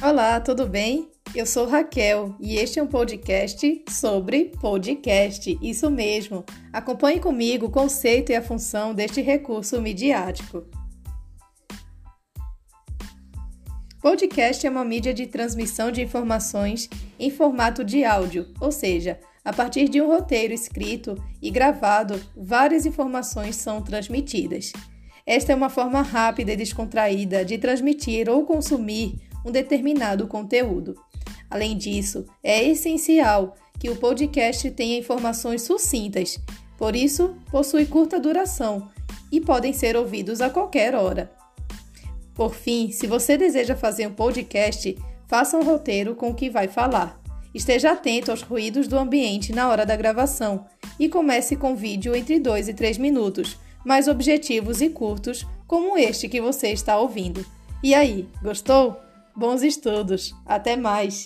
Olá, tudo bem? Eu sou Raquel e este é um podcast sobre podcast. Isso mesmo. Acompanhe comigo o conceito e a função deste recurso midiático. Podcast é uma mídia de transmissão de informações em formato de áudio, ou seja, a partir de um roteiro escrito e gravado, várias informações são transmitidas. Esta é uma forma rápida e descontraída de transmitir ou consumir um determinado conteúdo. Além disso, é essencial que o podcast tenha informações sucintas, por isso, possui curta duração e podem ser ouvidos a qualquer hora. Por fim, se você deseja fazer um podcast, faça um roteiro com o que vai falar. Esteja atento aos ruídos do ambiente na hora da gravação e comece com vídeo entre 2 e 3 minutos, mais objetivos e curtos, como este que você está ouvindo. E aí, gostou? Bons estudos! Até mais!